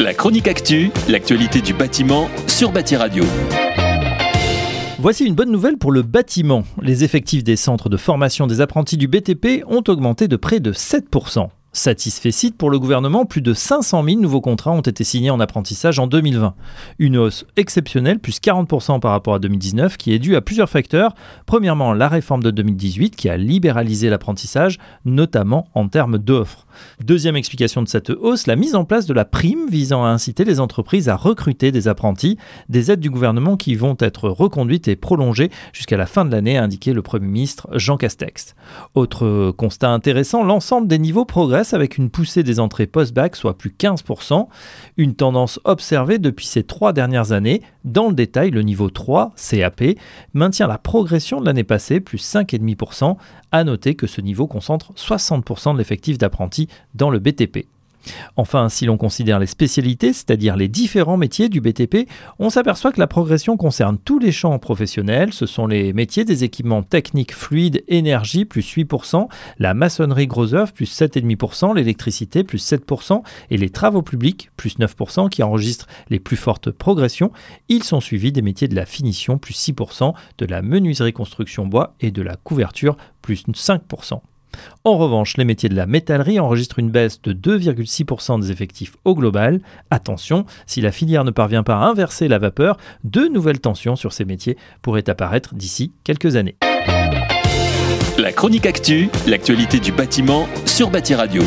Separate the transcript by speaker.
Speaker 1: La chronique actu, l'actualité du bâtiment sur Bâti Radio.
Speaker 2: Voici une bonne nouvelle pour le bâtiment. Les effectifs des centres de formation des apprentis du BTP ont augmenté de près de 7%. Satisfait site pour le gouvernement, plus de 500 000 nouveaux contrats ont été signés en apprentissage en 2020. Une hausse exceptionnelle, plus 40% par rapport à 2019, qui est due à plusieurs facteurs. Premièrement, la réforme de 2018 qui a libéralisé l'apprentissage, notamment en termes d'offres. Deuxième explication de cette hausse, la mise en place de la prime visant à inciter les entreprises à recruter des apprentis, des aides du gouvernement qui vont être reconduites et prolongées jusqu'à la fin de l'année, a indiqué le Premier ministre Jean Castex. Autre constat intéressant, l'ensemble des niveaux progressent avec une poussée des entrées post-bac, soit plus 15%, une tendance observée depuis ces trois dernières années. Dans le détail, le niveau 3, CAP, maintient la progression de l'année passée, plus 5,5%. À noter que ce niveau concentre 60% de l'effectif d'apprentis dans le BTP. Enfin, si l'on considère les spécialités, c'est-à-dire les différents métiers du BTP, on s'aperçoit que la progression concerne tous les champs professionnels. Ce sont les métiers des équipements techniques fluides, énergie, plus 8%, la maçonnerie gros œuvre, plus 7,5%, l'électricité, plus 7%, et les travaux publics, plus 9%, qui enregistrent les plus fortes progressions. Ils sont suivis des métiers de la finition, plus 6%, de la menuiserie construction bois et de la couverture, plus 5%. En revanche, les métiers de la métallerie enregistrent une baisse de 2,6% des effectifs au global. Attention, si la filière ne parvient pas à inverser la vapeur, de nouvelles tensions sur ces métiers pourraient apparaître d'ici quelques années.
Speaker 1: La chronique actu, l'actualité du bâtiment sur Bâti Radio.